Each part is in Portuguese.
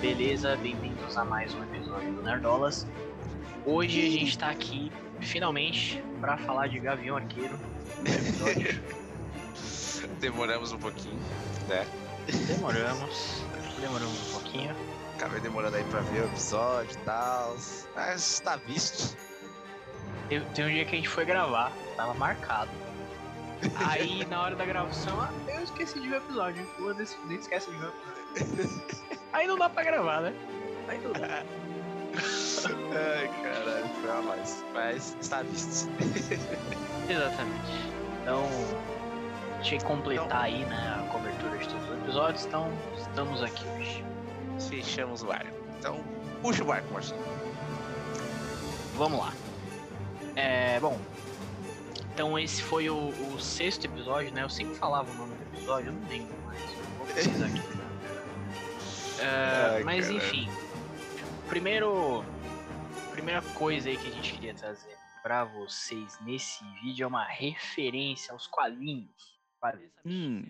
Beleza? Bem-vindos a mais um episódio do Nerdolas. Hoje a gente tá aqui, finalmente, pra falar de Gavião Arqueiro. Demoramos um pouquinho, né? Demoramos, demoramos um pouquinho. Acabei demorando aí pra ver o episódio e tal. Mas tá visto. Tem, tem um dia que a gente foi gravar, tava marcado. Aí na hora da gravação, ah, eu esqueci de ver o episódio. Foda-se, nem esquece de ver o episódio. Aí não dá pra gravar, né? Aí não dá. Ai, caralho, foi a mais. Mas está visto. Exatamente. Então, que completar aí, né, a cobertura de todos os episódios, então estamos aqui hoje. Fechamos o arco. Então, puxa o barco, Marcelo. Vamos lá. É, bom. Então esse foi o, o sexto episódio, né? Eu sempre falava o nome do episódio, eu não lembro mais. Vou pesquisar aqui. É, Ai, mas caralho. enfim. Primeiro. Primeira coisa aí que a gente queria trazer pra vocês nesse vídeo é uma referência aos quadrinhos. Quadrinhos. Hum,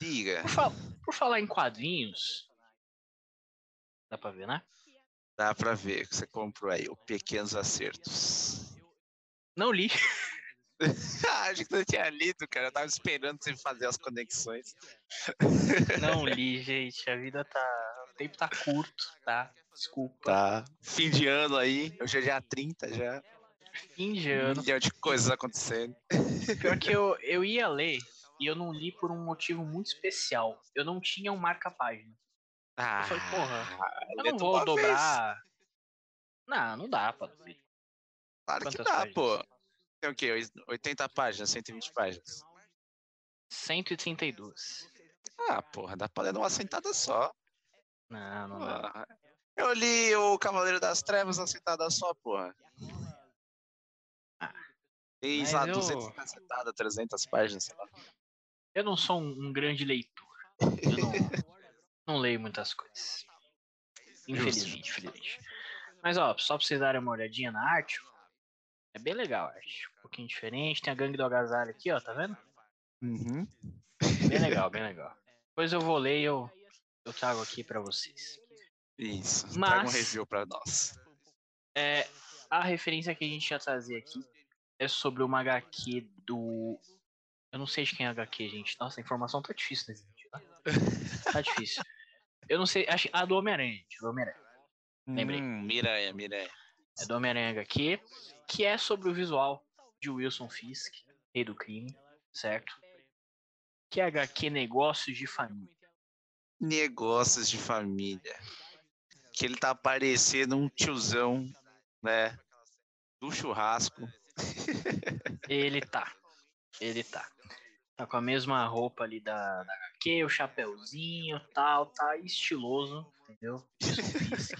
diga. Por, fa- por falar em quadrinhos. Dá pra ver, né? Dá pra ver que você comprou aí o Pequenos Acertos. Não li. Ah, Acho que você tinha lido, cara. Eu tava esperando você fazer as conexões. Não li, gente. A vida tá. O tempo tá curto, tá? Desculpa. Tá. Fim de ano aí. Hoje é dia 30 já. Fim de Um ano. milhão de coisas acontecendo. Pior que eu, eu ia ler e eu não li por um motivo muito especial. Eu não tinha um marca-página. Ah, falei, porra, Eu não vou uma vez. dobrar. Não, não dá pra. Claro que Quantas dá, páginas? pô. Tem o quê? Oit- 80 páginas, 120 páginas. 132. Ah, porra, dá pra ler numa sentada só. Não, não dá. Ah, Eu li o Cavaleiro das Trevas numa sentada só, porra. Ah, Tem, sei lá, eu- 200 sentadas, 300 páginas, sei lá. Eu não sou um, um grande leitor. Eu não, não leio muitas coisas. Infelizmente, infelizmente. Mas ó, só pra vocês darem uma olhadinha na arte, é bem legal a arte. Pouquinho diferente. Tem a gangue do agasalho aqui, ó, tá vendo? Uhum. Bem legal, bem legal. Depois eu vou ler e eu, eu trago aqui pra vocês. Isso. Traga um Mas- review pra nós. É, a referência que a gente ia trazer aqui é sobre uma HQ do. Eu não sei de quem é a HQ, gente. Nossa, a informação tá difícil nesse vídeo, tá? Tá difícil. Eu não sei. Acho, ah, do Homem-Aranha, gente. Do Homem-Aranha. Lembrei. Hum, Miranha, Miranha. É do Homem-Aranha HQ, que é sobre o visual de Wilson Fisk, rei do crime, certo? Que é HQ Negócios de Família. Negócios de família. Que ele tá parecendo um tiozão, né? Do churrasco. Ele tá. Ele tá. Tá com a mesma roupa ali da, da HQ, o chapéuzinho tal, tá estiloso, entendeu? Wilson Fisk.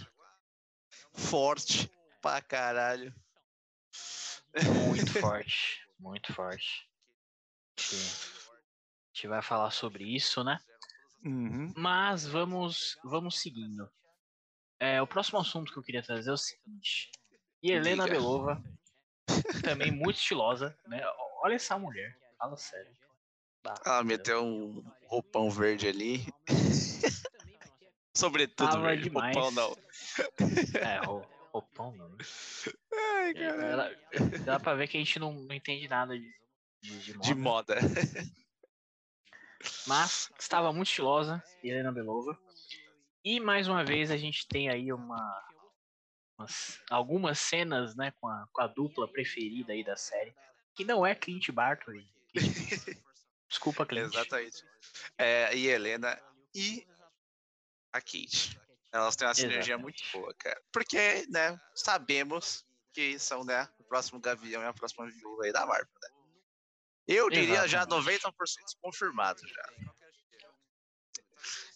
Forte pra caralho. Muito forte. Muito forte. A gente, a gente vai falar sobre isso, né? Uhum. Mas vamos, vamos seguindo. É, o próximo assunto que eu queria trazer é o seguinte. E Helena Diga. Belova, também muito estilosa, né? Olha essa mulher, fala sério. Ela entendeu? meteu um roupão verde ali. Sobretudo Tava verde. demais. Roupão não. É, rou- roupão, né? Ai, É, caralho. ela- Dá pra ver que a gente não, não entende nada de, de, de moda. De moda. Mas estava muito estilosa, Helena Belova. E mais uma vez a gente tem aí uma, umas- algumas cenas né, com, a, com a dupla preferida aí da série, que não é Clint Barton. Desculpa, Clint. Exatamente. É, e Helena e a Kate. Elas têm uma sinergia muito Exatamente. boa, cara. Porque, né, sabemos que são, né, o próximo Gavião e a próxima viúva aí da Marvel, né? Eu diria já Exatamente. 90% confirmado já.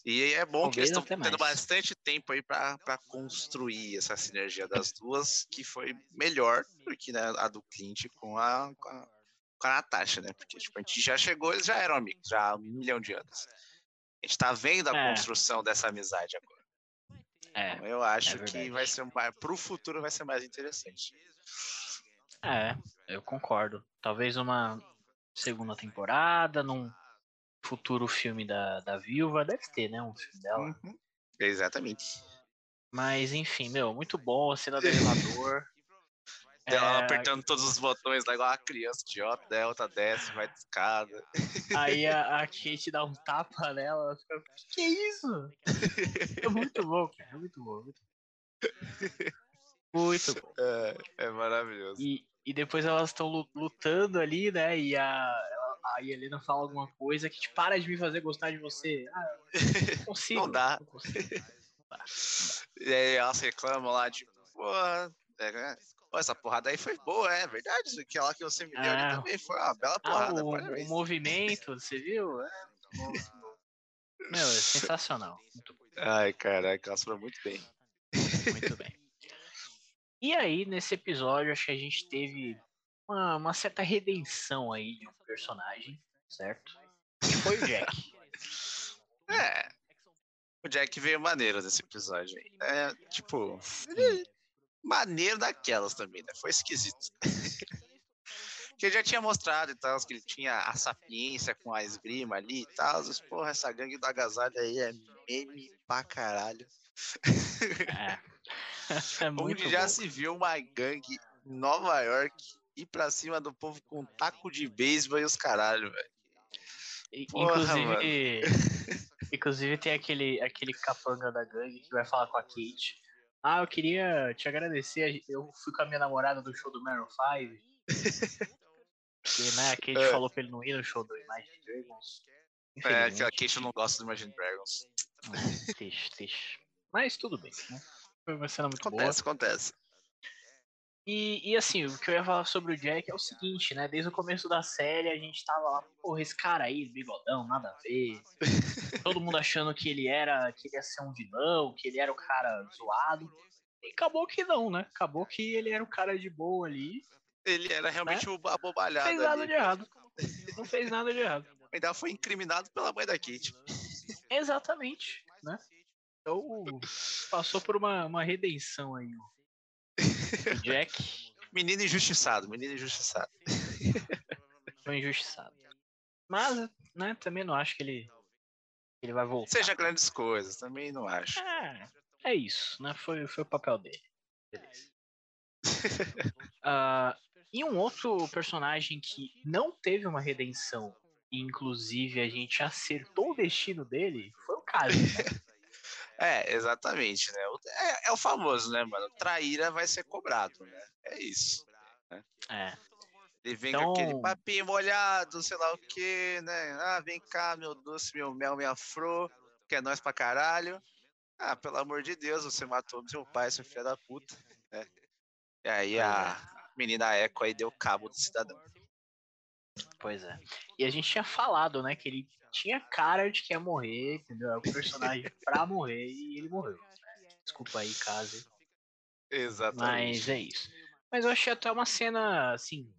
E é bom que eles estão tendo mais. bastante tempo aí pra construir essa sinergia das duas, que foi melhor do que né, a do Clint com a, com a, com a Natasha, né? Porque tipo, a gente já chegou, eles já eram amigos, já há um milhão de anos. A gente tá vendo a É. construção dessa amizade agora. É, Então, eu acho que verdade. vai ser mais, pro futuro vai ser mais interessante. é, eu concordo. Talvez uma segunda temporada, num futuro filme da, da viúva, deve ter, né? Um filme dela. Uhum. Exatamente. Mas enfim, meu, muito bom a cena do elevador. Ela É, apertando todos os botões lá, igual a criança idiota, delta, desce, vai de escada. Aí a, a Kate dá um tapa nela, ela fica, que, que é isso? É muito bom, cara, é muito bom. Muito bom. Muito bom. É, é maravilhoso. E, e depois elas estão lu- lutando ali, né? E a, a Helena fala alguma coisa que te para de me fazer gostar de você. Ah, não consigo. Não dá. não consigo. E aí elas reclamam lá, tipo, pô, é, é, pô, essa porrada aí foi boa, é verdade. Aquela que você me deu ali Ah. também foi uma bela Ah, porrada. o, o parabéns. movimento, você viu? É. Meu, é sensacional. Ai, caraca, elas foram muito bem. Muito bem. E aí, nesse episódio, acho que a gente teve uma, uma certa redenção aí de um personagem, certo? Que foi o Jack. É. O Jack veio maneiro nesse episódio. É, tipo, ele- maneiro daquelas também, né? Foi esquisito. que ele já tinha mostrado e tal, que ele tinha a sapiência com a esgrima ali e tal. Mas, porra, essa gangue do agasalho aí é meme pra caralho. É. É muito Onde já bom. se viu uma gangue em Nova York ir pra cima do povo com taco de beisebol e os caralho, velho. Inclusive, inclusive tem aquele, aquele capanga da gangue que vai falar com a Kate. Ah, eu queria te agradecer. Eu fui com a minha namorada do show do Maroon 5. E, né, a Kate É. falou pra ele não ir no show do Imagine Dragons. É, que a. Kate não gosta do Imagine Dragons. Triste, triste. Mas tudo bem, né? Foi uma cena muito boa. Acontece, acontece. E, e assim, o que eu ia falar sobre o Jack é o seguinte, né? Desde o começo da série a gente tava lá, porra, esse cara aí, bigodão, nada a ver. Todo mundo achando que ele era, que ele ia ser um vilão, que ele era o cara zoado. E acabou que não, né? Acabou que ele era o cara de boa ali. Ele era realmente o Não abobalhado. fez nada ali. de errado. Não fez nada de errado. Ainda foi incriminado pela mãe da Kate. Exatamente, né? Então, passou por uma, uma redenção aí. o- O Jack Menino injustiçado, menino injustiçado. foi injustiçado. Mas, né, também não acho que ele, ele vai voltar. Seja grandes coisas, também não acho. É, é isso, né? Foi, foi o papel dele. Beleza. Ah, e um outro personagem que não teve uma redenção, e inclusive a gente acertou o destino dele, foi o Kazi, né? É, exatamente, né? É, é o famoso, né, mano? Traíra vai ser cobrado, né? É isso. É, Ele vem Então- com aquele papinho molhado, sei lá o quê, né? Ah, vem cá, meu doce, meu mel, minha flor, que é nós pra caralho. Ah, pelo amor de Deus, você matou meu pai, seu filho da puta. né? E aí a menina Eco aí deu cabo do cidadão. Pois é. E a gente tinha falado, né, que ele tinha cara de que ia morrer, entendeu? É o personagem pra morrer e ele morreu. né? Desculpa aí, Kazi. Exatamente. Mas é isso. Mas eu achei até uma cena, assim,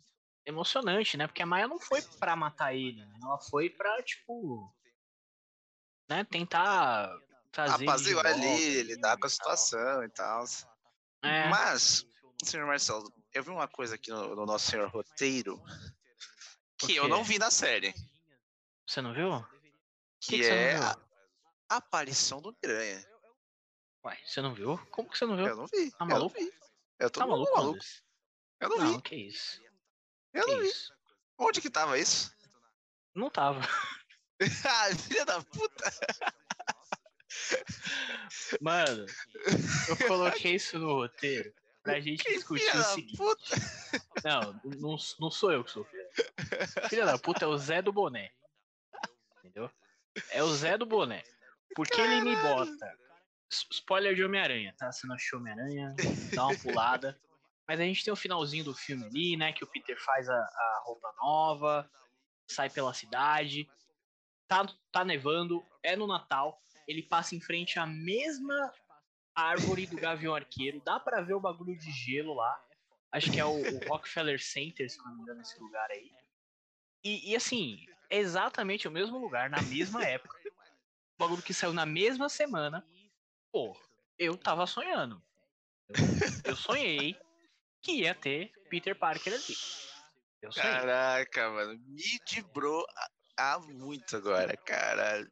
emocionante, né? Porque a Maia não foi pra matar ele, né? Ela foi pra, tipo. Né, tentar trazer. Apaziguar ali, lidar com a situação e tal. É, Mas, senhor Marcelo, eu vi uma coisa aqui no, no nosso senhor roteiro que eu não vi na série, Você não viu? que, que não é viu? a a aparição do Miranha. Ué, você não viu? Como que você não viu? Eu não vi. Tá eu não maluco? vi. Eu tô Tá maluco, maluco, maluco. Eu não, Não, vi. que isso. Eu que não vi. isso. Onde que tava isso? Não tava. ah, filha da puta. Mano, eu coloquei isso no roteiro pra gente Que discutir filha o seguinte. puta. Não, não, não sou eu que sou filho. Filha da puta é o Zé do Boné. Entendeu? É o Zé do Boné. Porque ele me bota. Spoiler de Homem-Aranha, tá? Se não achou Homem-Aranha, dá uma pulada. Mas a gente tem o finalzinho do filme ali, né? Que o Peter faz a, a roupa nova, sai pela cidade, tá, tá nevando, é no Natal, ele passa em frente à mesma árvore do Gavião Arqueiro, dá pra ver o bagulho de gelo lá. Acho que é o, o Rockefeller Center, se não me engano, esse lugar aí. E, e, assim, é exatamente o mesmo lugar, na mesma época. O bagulho que saiu na mesma semana. Pô, eu tava sonhando. Eu, eu sonhei que ia ter Peter Parker ali. Eu sonhei. Caraca, mano. Me dibrou há muito agora, caralho.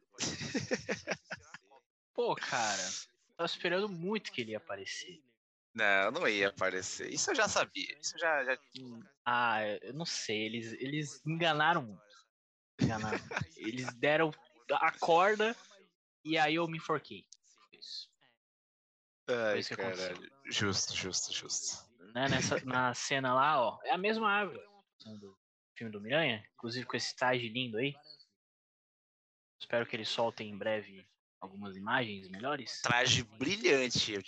Pô, cara, tava esperando muito que ele ia aparecer. Não, não ia aparecer. Isso eu já sabia. Isso eu já, já... Ah, eu não sei. Eles, eles enganaram muito. Enganaram. eles deram a corda e aí eu me enforquei. Isso. Ai, caralho. Justo, justo, justo. Né, nessa, na cena lá, ó. É a mesma árvore do filme do Miranha. Inclusive com esse traje lindo aí. Espero que eles soltem em breve algumas imagens melhores. Traje brilhante, eu.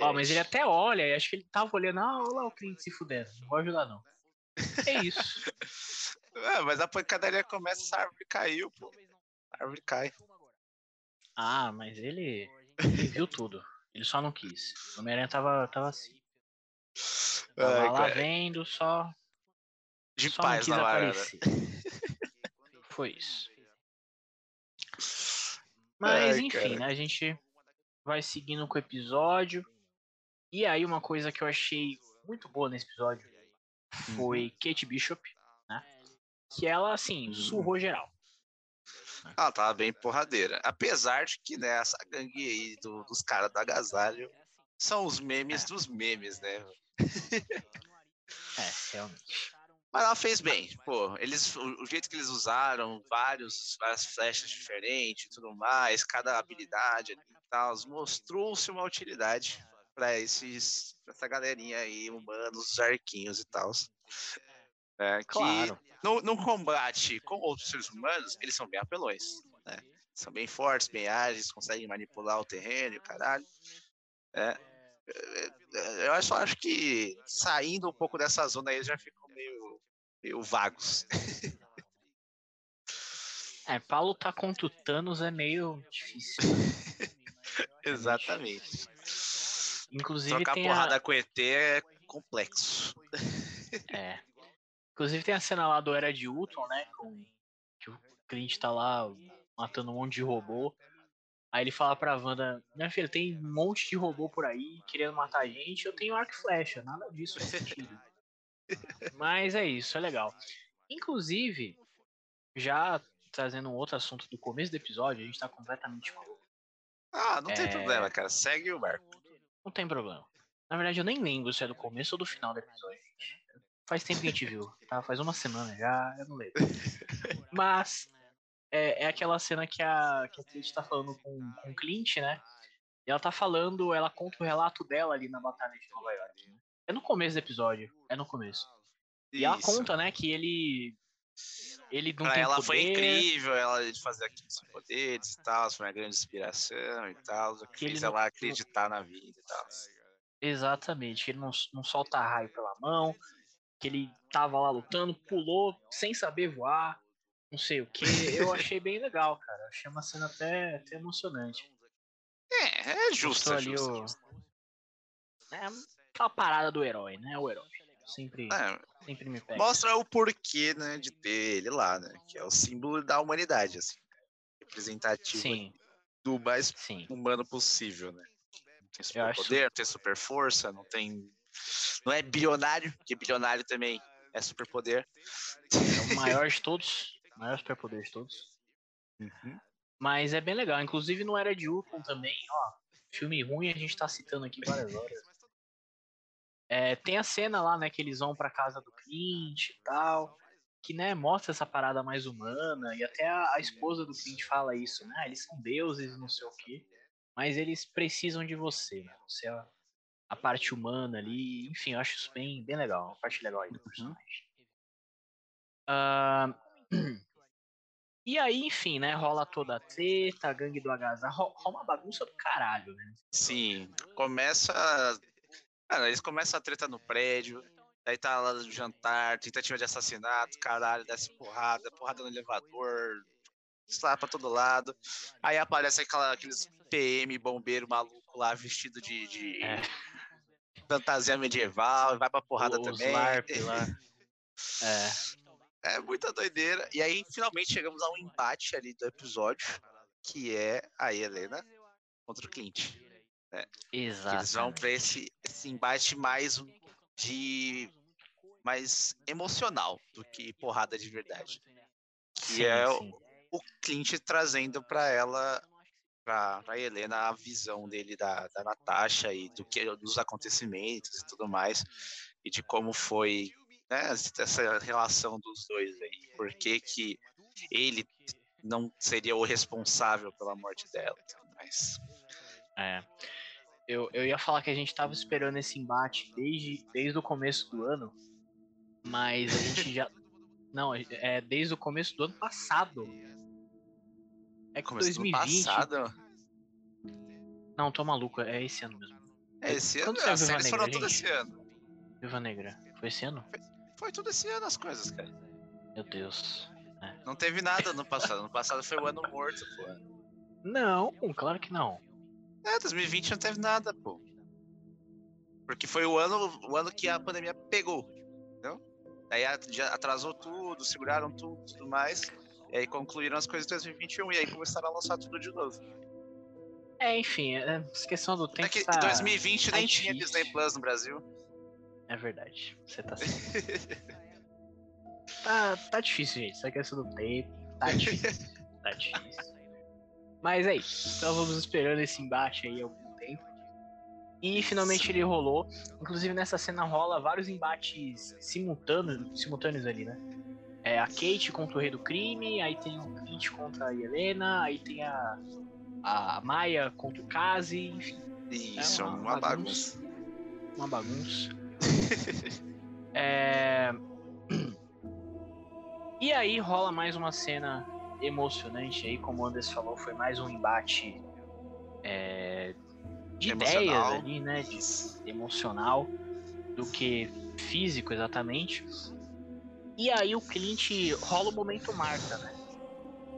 Ó, mas ele até olha, acho que ele tava olhando, ah, olha lá o cliente se fudendo, não vou ajudar não. É isso. é, mas a pancadaria começa, a árvore caiu, pô. A árvore cai. Ah, mas ele, ele viu tudo. Ele só não quis. O Homem-Aranha tava, tava assim. Tava Ai, lá cara. vendo, só. De só paz não quis aparecer. Foi isso. Mas, Ai, enfim, cara. né? A gente vai seguindo com o episódio. E aí, uma coisa que eu achei muito boa nesse episódio foi uhum. Kate Bishop, né? Que ela, assim, uhum. surrou geral. Ela tava bem porradeira. Apesar de que, né, essa gangue aí do, dos caras do agasalho são os memes é. dos memes, né? é, realmente. Mas ela fez bem, pô. Eles, o, o, jeito que eles usaram, vários, várias flechas diferentes e tudo mais, cada habilidade e tal, mostrou-se uma utilidade para esses essa galerinha aí, humanos, arquinhos e tal. É, claro. No, no combate com outros seres humanos, eles são bem apelões. Né? São bem fortes, bem ágeis, conseguem manipular o terreno, caralho. É, é, é, eu só acho que saindo um pouco dessa zona aí já ficou meio, meio vagos. É, pra lutar contra o Thanos é meio difícil. Exatamente. Inclusive Trocar tem porrada a... com ET é complexo. É. Inclusive tem a cena lá do Era de Ultron, né? Com... Que o Clint tá lá matando um monte de robô. Aí ele fala pra Wanda, minha filha, tem um monte de robô por aí querendo matar a gente, eu tenho arco e flecha, nada disso faz sentido. Mas é isso, é legal. Inclusive, já trazendo um outro assunto do começo do episódio, a gente tá completamente Ah, não é... tem problema, cara. Segue o barco. Não tem problema. Na verdade, eu nem lembro se é do começo ou do final do episódio. Faz tempo que a gente viu, tá? Faz uma semana já, eu não lembro. Mas é, é aquela cena que a, que a Kate tá falando com, com o Clint, né? E ela tá falando, ela conta o relato dela ali na Batalha de Nova York. Né? É no começo do episódio, é no começo. E Isso. ela conta, né, que ele ele não pra tem ela poder. foi incrível, ela de fazer aqueles poderes e tal, foi uma grande inspiração e tal, que, que fez ela não... acreditar na vida e tal. Exatamente, ele não, não solta raio pela mão, que ele tava lá lutando, pulou sem saber voar, não sei o que. Eu achei bem legal, cara. Achei uma cena até, até emocionante. É, é justo, é justo, o... justo. É aquela parada do herói, né? O herói. Sempre, é, sempre me pega. Mostra o porquê, né, de ter ele lá, né? Que é o símbolo da humanidade, assim. Representativo Sim. do mais Sim. humano possível, né? Não tem super poder, não tem super força, não tem. Não é bilionário, porque bilionário também é super poder. É o maior de todos. O maior superpoder de todos. Uhum. Mas é bem legal. Inclusive no Era de Ultron também, ó. Filme ruim a gente tá citando aqui várias horas. É, tem a cena lá, né, que eles vão pra casa do Clint e tal, que, né, mostra essa parada mais humana, e até a, a esposa do Clint fala isso, né, eles são deuses, não sei o quê, mas eles precisam de você, né, você é a, a parte humana ali, enfim, eu acho isso bem, bem legal, uma parte legal aí do uhum. personagem. Uh, e aí, enfim, né, rola toda a treta, a gangue do agasalho, rola uma bagunça do caralho, né? Sim, começa Cara, eles começam a treta no prédio, aí tá lá no jantar, tentativa de assassinato, caralho, desce porrada, porrada no elevador, lá pra todo lado. Aí aparece aquela, aqueles PM bombeiro maluco lá, vestido de, de é. fantasia medieval, vai pra porrada também. LARP lá. é. É muita doideira. E aí, finalmente, chegamos a um empate ali do episódio, que é a Helena contra o Clint. Né? Exato. Eles vão para esse, esse embate mais de mais emocional do que porrada de verdade. Que sim, é sim. O, o Clint trazendo para ela pra Helena a visão dele da, da Natasha e do que, dos acontecimentos e tudo mais, e de como foi né, essa relação dos dois aí. Por que, que ele não seria o responsável pela morte dela e tudo mais. É. Eu, eu ia falar que a gente tava esperando esse embate desde, desde o começo do ano, mas a gente já. Não, é desde o começo do ano passado. É que Começo 2020. do passado. Não, tô maluco, é esse ano mesmo. É, esse ano, Quando saiu as Viúva séries foram Negra, tudo esse ano. Viúva Negra. Foi esse ano? Foi tudo esse ano as coisas, cara. Meu Deus. Não teve nada no passado. No passado foi o ano morto, pô. Não, claro que não. É, 2020 não teve nada, pô. Porque foi o ano, o ano que a pandemia pegou, entendeu? Aí atrasou tudo, seguraram tudo tudo mais. E aí concluíram as coisas em 2021 e aí começaram a lançar tudo de novo. É, enfim, é, essa questão do tempo É que tá... 2020 tá nem tinha. Disney Plus no Brasil. É verdade, você tá certo. tá, tá difícil, gente. Essa questão do tempo tá difícil. tá difícil. Mas é isso. Então vamos esperando esse embate aí há algum tempo. E finalmente ele rolou. Inclusive nessa cena rola vários embates simultâneos, simultâneos ali, né? É a Kate contra o Rei do Crime, aí tem o Clint contra a Helena, aí tem a, a Maia contra o Kazi, enfim, Isso, É uma uma, bagunça. bagunça. uma bagunça. É, E aí rola mais uma cena emocionante aí, como o Anderson falou, foi mais um embate é, de ideias ali, né? De emocional do que físico exatamente. E aí o Clint rola o momento Marta, né?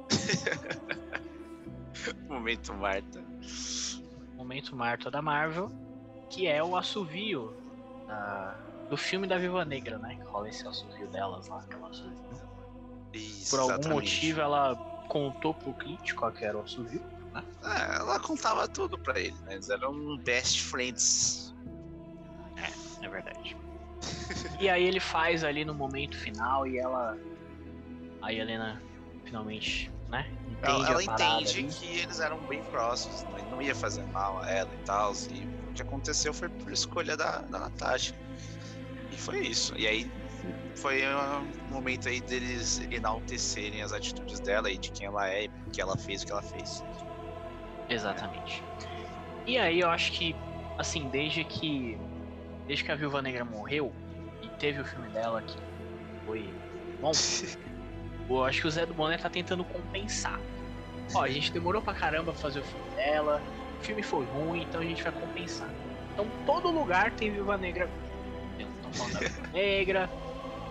Momento Marta. Momento Marta da Marvel, que é o assovio da- do filme da Viva Negra, né? Que rola esse assovio delas lá, aquela assovio. Isso, Por algum exatamente. motivo ela contou pro Clint qual que era o assovio. É, ela contava tudo pra ele, né? Eles eram best friends. É verdade. e aí ele faz ali no momento final e ela. A Helena finalmente, né? Entende Ela, ela entende ali. que eles eram bem próximos, né? não ia fazer mal a ela e tal. E o que aconteceu foi por escolha da, da Natasha. E foi isso. E aí foi um momento aí deles enaltecerem as atitudes dela e de quem ela é e que ela fez o que ela fez. Exatamente. E aí eu acho que, assim, desde que. Desde que a Viúva Negra morreu e teve o filme dela que foi bom, eu acho que o Zé do Boné tá tentando compensar. Ó, a gente demorou pra caramba pra fazer o filme dela, o filme foi ruim, então a gente vai compensar. Então todo lugar tem Viúva Negra. Estão falando da Viúva Negra,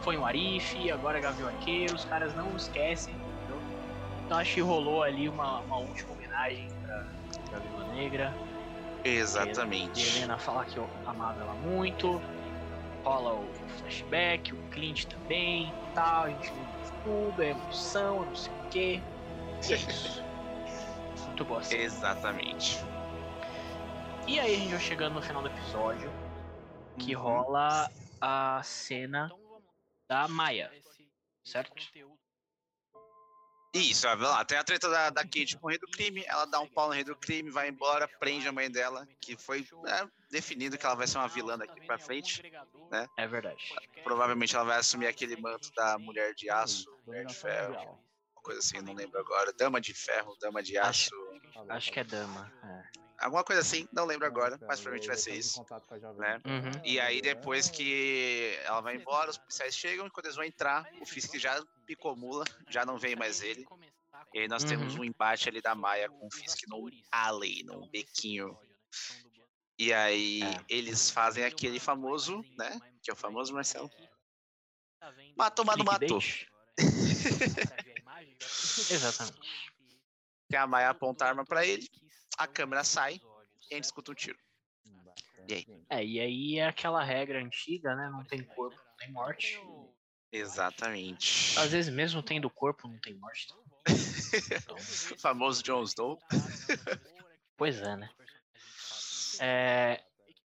foi um Arif, agora é Gavião Arqueiro, os caras não esquecem, entendeu? Então acho que rolou ali uma, uma última homenagem pra, pra Viúva Negra. E Exatamente. Helena fala que eu amava ela muito. Rola o flashback, o Clint também tal. A gente de tudo, é emoção, não sei o quê. E é isso. Muito boa cena. Exatamente. E aí a gente vai chegando no final do episódio, que Uhum. rola a cena da Maia, certo? Isso, ó, vai lá, tem a treta da, da Kate com o rei do crime, ela dá um pau no rei do crime, vai embora, prende a mãe dela, que foi é, definido que ela vai ser uma vilã daqui pra frente. É verdade. Provavelmente ela vai assumir aquele manto da mulher de aço, mulher de ferro, uma coisa assim, não lembro agora. Dama de ferro, dama de aço, Acho que é dama. é. Alguma coisa assim, não lembro agora, mas provavelmente vai ser isso. né? Uhum. E aí depois que ela vai embora, os policiais chegam e quando eles vão entrar, o Fisk já picou mula, já não vem mais ele. E aí nós temos Uhum. um embate ali da Maia com o Fisk num alley, num bequinho. E aí É. eles fazem aquele famoso, né? Que é o famoso Marcelo. Matou, mas não matou. Exatamente. Que a Maia aponta a arma pra ele, a câmera sai e a gente escuta um tiro. E aí? É, e aí é aquela regra antiga, né? Não tem corpo, não tem morte. Exatamente. Às vezes mesmo tendo corpo, não tem morte. O famoso Jon Snow. Pois é, né? É,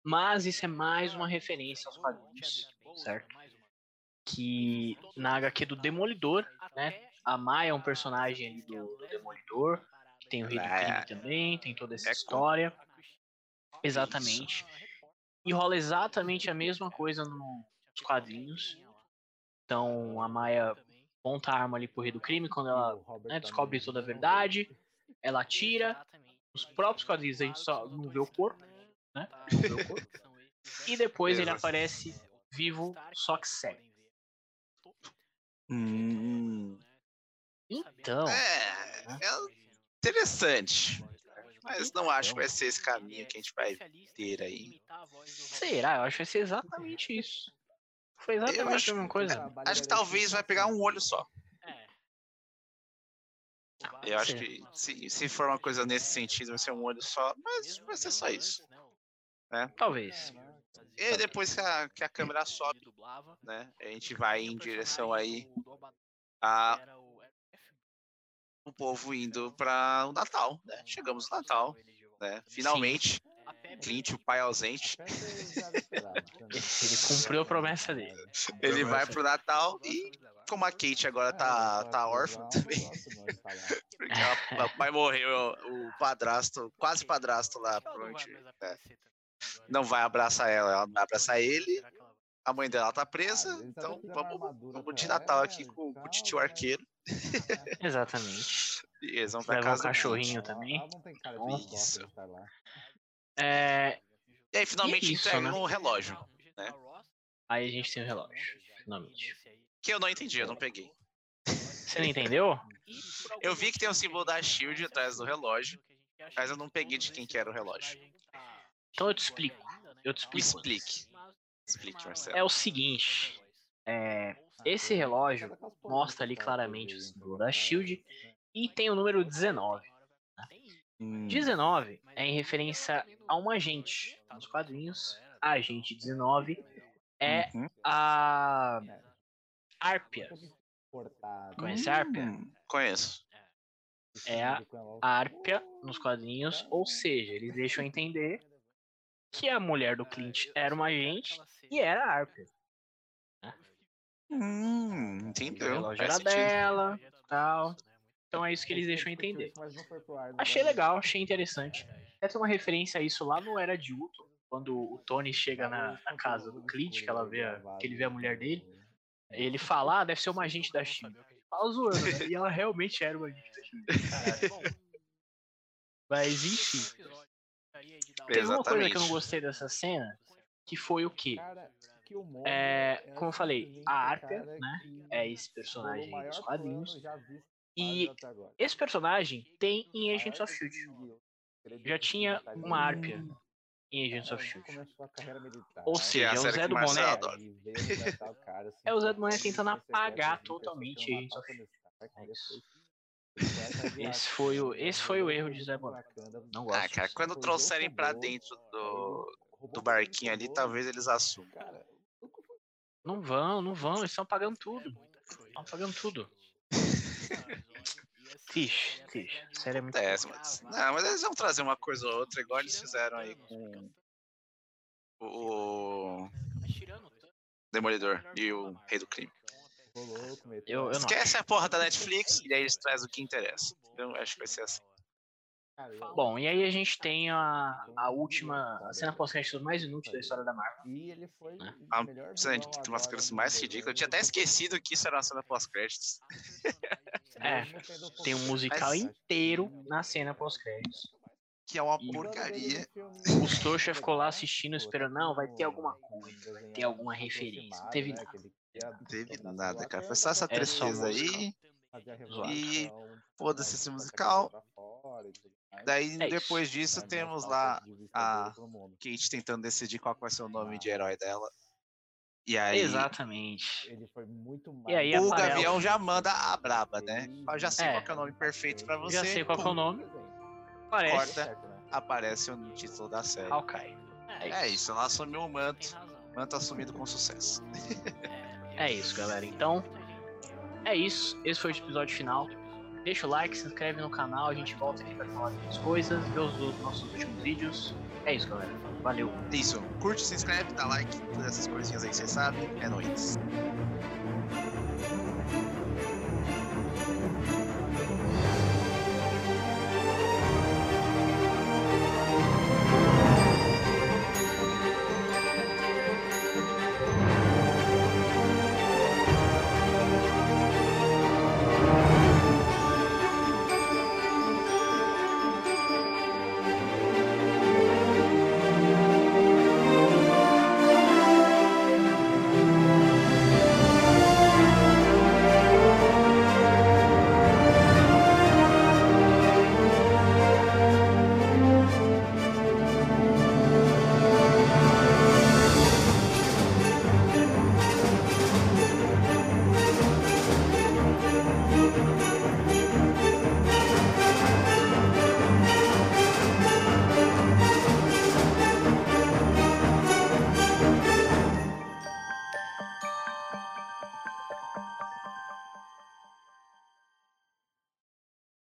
mas isso é mais uma referência aos quadrinhos, certo? Que na HQ do Demolidor, né? A Maia é um personagem ali do, do Demolidor. Tem o Rei do É. Crime também, tem toda essa É história. Exatamente. E rola exatamente a mesma coisa no- nos quadrinhos. Então a Maia ponta a arma ali pro Rei do Crime quando ela né, descobre toda a verdade, ela atira. Nos próprios quadrinhos a gente só não vê o corpo, né? O corpo. E depois ele aparece vivo, só que cego. Hum, Então, é, é interessante. Mas não acho que vai ser esse caminho que a gente vai ter aí. será? Eu acho que vai ser exatamente isso. Foi exatamente acho a mesma coisa. Acho que talvez vai pegar um olho só. Eu acho que se, se for uma coisa nesse sentido, vai ser um olho só. Mas vai ser só isso. Talvez. E depois que a, que a câmera sobe, né? A gente vai em direção aí a o povo indo para o Natal, né? Chegamos no Natal, né? Finalmente, Clint, o pai ausente, Ele cumpriu a promessa dele. ele vai pro Natal e como a Kate agora tá, tá órfã também, porque ela- o pai morreu, o padrasto, quase padrasto lá, provavelmente, né, não vai abraçar ela, ela não vai abraçar ele, a mãe dela tá presa, então vamos, vamos de Natal aqui com, com o tio arqueiro Exatamente. e eles vão pra Leva um casa Clint. cachorrinho também. Isso. É, E aí finalmente isso, entregam né? o relógio, aí a gente tem o relógio, finalmente. que eu não entendi, eu não peguei. Você não entendeu? Eu vi que tem o símbolo da Shield atrás do relógio, mas eu não peguei de quem que era o relógio. Então eu te explico. Eu te Me explico. explique. Explique, Marcelo. É o seguinte. é, esse relógio mostra ali claramente o símbolo da Shield e tem o número 19. Hum, 19 é em referência a um agente. Nos quadrinhos, a agente 19 é uhum. a Árpia. Conhece a Árpia? Hum, Conheço. É a Árpia nos quadrinhos, ou seja, eles deixam entender que a mulher do Clint era uma agente e era a Árpia. Hum, O entendeu? era dela, tal. Então é isso que eles deixam entender. Achei legal, achei interessante. Essa é uma referência a isso lá no Era de Ultron, quando o Tony chega na, na casa do Clint, que, ela vê a, que ele vê a mulher dele. Ele fala, ah, deve ser uma agente da Shield. Fala zoando, né? E ela realmente era uma agente da Shield. Mas enfim. Teve uma coisa que eu não gostei dessa cena, que foi o quê? É, como eu falei, a Arca, né, é esse personagem dos quadrinhos. E esse personagem tem em Agents of S.H.I.E.L.D. Já tinha uma Árpia em Agents of S.H.I.E.L.D. Ou Que é seja, a é o Zé do Boné. É o Zé do Boné tentando apagar totalmente Agents of S.H.I.E.L.D. É isso. Esse foi o, esse foi o erro de Zé Boné. Não gosto. Ah, cara, quando trouxerem pra dentro do, do barquinho ali, talvez eles assumam. Não vão, não vão, eles estão pagando tudo. Estão pagando tudo. Fish, fish. Sério é muito É, boa. mas, não, mas eles vão trazer uma coisa ou outra, igual eles fizeram aí com o Demolidor e o Rei do Crime. Eu, eu não Esquece a porra da Netflix e aí eles trazem o que interessa. Eu acho que vai ser assim. Bom, e aí a gente tem a, a última, a cena pós-crédito mais inútil da história da Marvel. E ele foi né? A cena de tem umas coisas mais ridículas. Eu tinha até esquecido que isso era uma cena pós-créditos. É, Tem um musical Mas- inteiro na cena pós-créditos. Que é uma E- porcaria. O Stocha ficou lá assistindo, esperando, não, vai ter alguma coisa, vai ter alguma referência. Não teve nada. Não teve nada, cara. Foi só essa É tristeza aí. E foda-se esse musical. Daí, É isso. depois disso, temos lá a Kate tentando decidir qual vai ser o nome de herói dela. E aí, Exatamente. Ele foi muito E aí o aparece- Gavião já manda a braba, né? Eu já sei É. qual que é o nome perfeito pra você. Já sei qual que é o nome. Parece Corta. Aparece o título da série. Hawkeye. É isso, ela assumiu o manto. Manto assumido com sucesso. É isso, galera. Então, é isso. Esse foi o episódio final. Deixa o like, se inscreve no canal. A gente volta aqui pra falar de outras coisas, ver os os nossos últimos vídeos. É isso, galera. Valeu. Isso, curte, se inscreve, dá like, todas essas coisinhas aí, você sabe. É nóis.